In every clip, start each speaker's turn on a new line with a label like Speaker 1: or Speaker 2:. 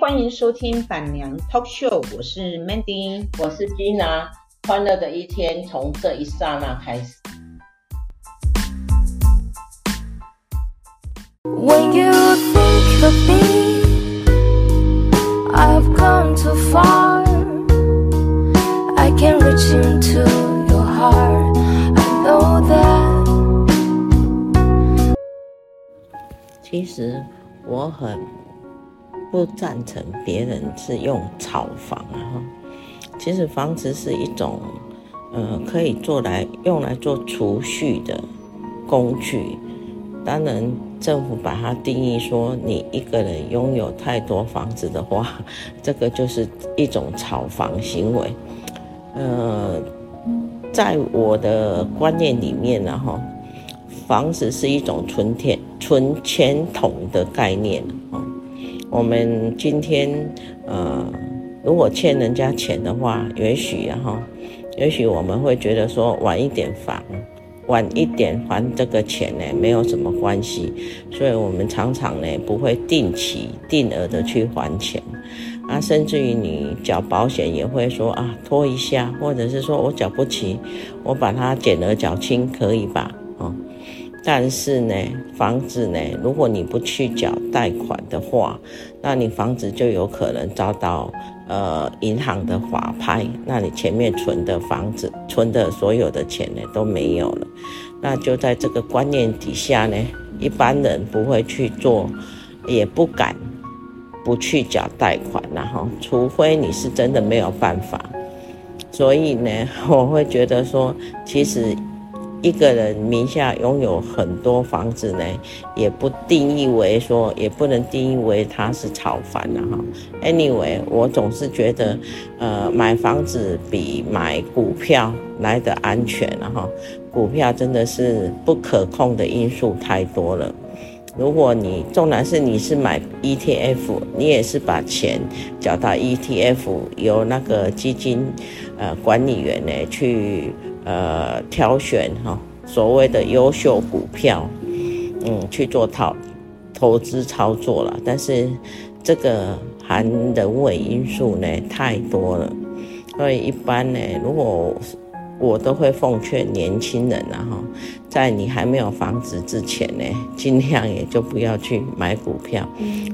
Speaker 1: 欢迎收听板娘 Talk Show，我是 Mandy，
Speaker 2: 我是 Gina，欢乐的一天从这一刹那开始。When you think of me, I've come too far, I can reach into your heart, I know that. 其实我很。不赞成别人是用炒房啊！其实房子是一种，呃，可以做来用来做储蓄的工具。当然，政府把它定义说，你一个人拥有太多房子的话，这个就是一种炒房行为。呃，在我的观念里面呢，哈，房子是一种存钱存钱桶的概念。我们今天，呃，如果欠人家钱的话，也许啊哈，也许我们会觉得说晚一点还，晚一点还这个钱呢，没有什么关系，所以我们常常呢不会定期定额的去还钱，啊，甚至于你缴保险也会说啊拖一下，或者是说我缴不起，我把它减额缴清可以吧？哦。但是呢，房子呢，如果你不去缴贷款的话，那你房子就有可能遭到呃银行的法拍，那你前面存的房子存的所有的钱呢都没有了。那就在这个观念底下呢，一般人不会去做，也不敢不去缴贷款，然后除非你是真的没有办法。所以呢，我会觉得说，其实。一个人名下拥有很多房子呢，也不定义为说，也不能定义为他是炒房了哈。Anyway，我总是觉得，呃，买房子比买股票来得安全了哈。股票真的是不可控的因素太多了。如果你纵然是你是买 ETF，你也是把钱缴到 ETF，由那个基金呃管理员呢去。呃，挑选哈所谓的优秀股票，嗯，去做套投资操作了。但是这个含人为因素呢太多了，所以一般呢，如果我都会奉劝年轻人啊哈，在你还没有房子之前呢，尽量也就不要去买股票。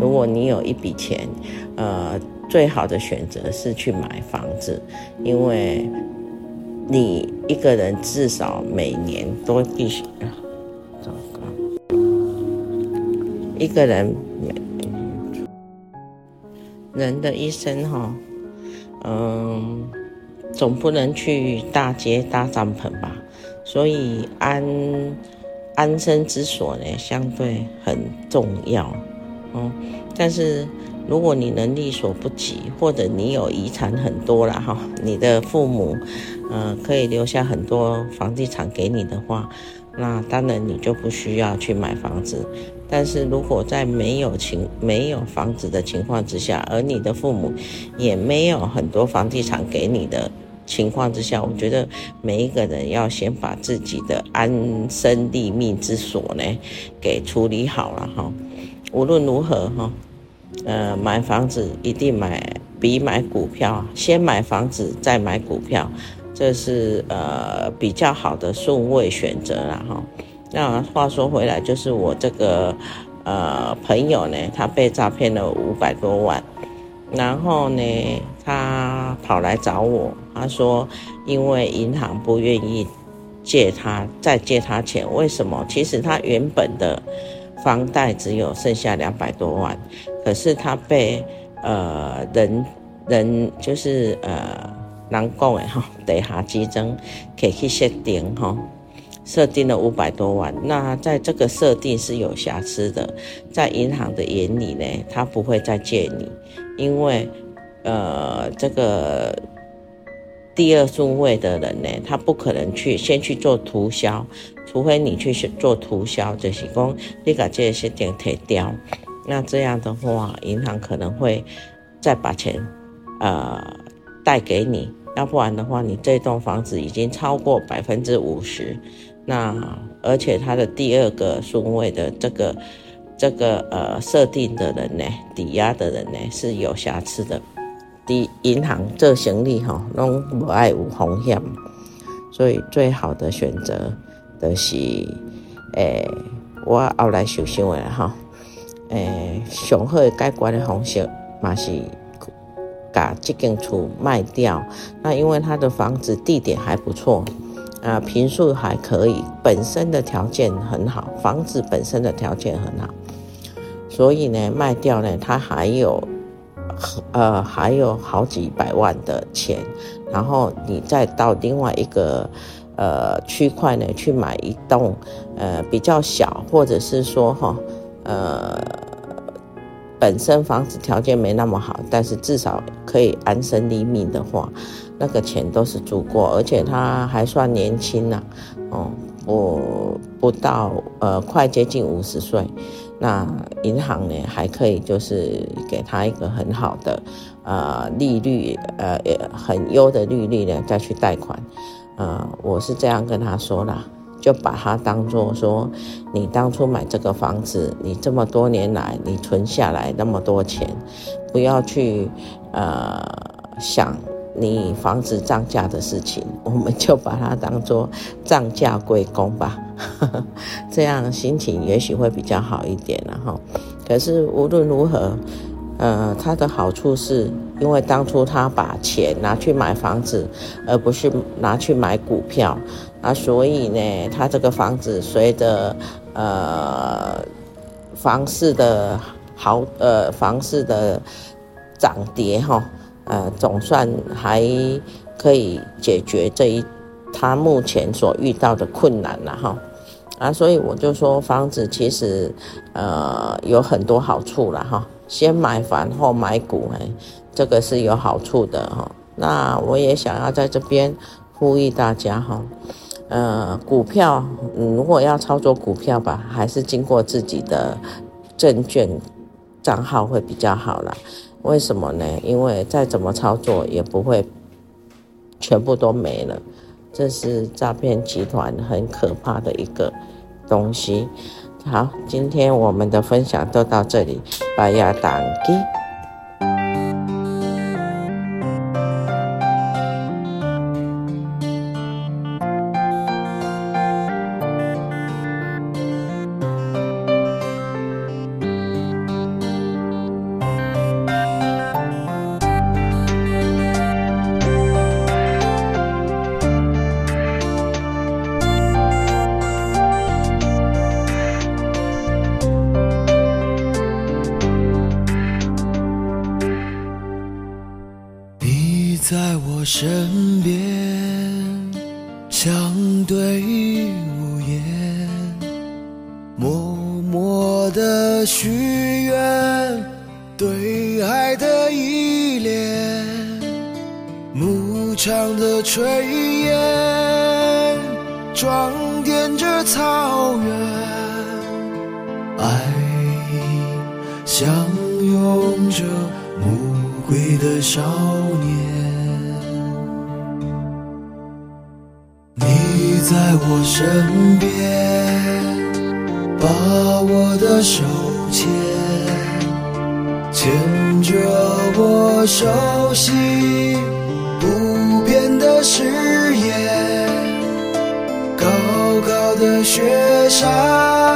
Speaker 2: 如果你有一笔钱，呃，最好的选择是去买房子，因为。你一个人至少每年都必须啊，糟糕，一个人每人的一生哈，嗯，总不能去大街搭帐篷吧，所以安安身之所呢，相对很重要，嗯，但是。如果你能力所不及，或者你有遗产很多了哈，你的父母，呃，可以留下很多房地产给你的话，那当然你就不需要去买房子。但是如果在没有情没有房子的情况之下，而你的父母也没有很多房地产给你的情况之下，我觉得每一个人要先把自己的安身立命之所呢给处理好了哈。无论如何哈。呃，买房子一定买比买股票，先买房子再买股票，这是呃比较好的顺位选择了哈。那话说回来，就是我这个呃朋友呢，他被诈骗了五百多万，然后呢，他跑来找我，他说因为银行不愿意借他再借他钱，为什么？其实他原本的。房贷只有剩下两百多万，可是他被呃人人就是呃人讲的哈，地下集中可以去设定哈，设定了五百多万。那在这个设定是有瑕疵的，在银行的眼里呢，他不会再借你，因为呃这个第二顺位的人呢，他不可能去先去做涂销。除非你去做涂销，就是讲你把这些点退掉，那这样的话，银行可能会再把钱呃贷给你，要不然的话，你这栋房子已经超过百分之五十，那而且它的第二个顺位的这个这个呃设定的人呢，抵押的人呢是有瑕疵的。第银行做生意哈，拢不爱有风险，所以最好的选择就是，诶、我后来想想的哈，诶、欸，上好的解决的方式嘛是把这间厝卖掉。那因为他的房子地点还不错，啊，坪数还可以，本身的条件很好，房子本身的条件很好，所以呢，卖掉呢，他还有。呃，还有好几百万的钱，然后你再到另外一个呃区块呢去买一栋呃比较小，或者是说哈呃本身房子条件没那么好，但是至少可以安身立命的话，那个钱都是足够，而且他还算年轻呐、啊，哦、不不到呃快接近五十岁。那银行呢，还可以就是给他一个很好的呃利率，呃很优的利率呢，再去贷款。呃，我是这样跟他说啦，就把它当做说，你当初买这个房子，你这么多年来你存下来那么多钱，不要去呃想。你房子涨价的事情，我们就把它当做涨价归功吧，这样心情也许会比较好一点，然后，可是无论如何，呃，它的好处是因为当初他把钱拿去买房子，而不是拿去买股票，啊，所以呢，他这个房子随着呃房市的好呃房市的涨跌哈。呃，总算还可以解决这一他目前所遇到的困难了哈啊，所以我就说房子其实呃有很多好处了哈，先买房后买股哎，这个是有好处的哈。那我也想要在这边呼吁大家哈，呃，股票，嗯，如果要操作股票吧，还是经过自己的证券账号会比较好啦。为什么呢？因为再怎么操作也不会全部都没了，这是诈骗集团很可怕的一个东西。好，今天我们的分享就到这里，拜亚当
Speaker 3: 机。我身边，相对无言，默默的许愿，对爱的依恋，牧场的炊烟，装点着草原，爱相拥着暮归的少年。在我身边，把我的手牵，牵着我熟悉不变的誓言，高高的雪山。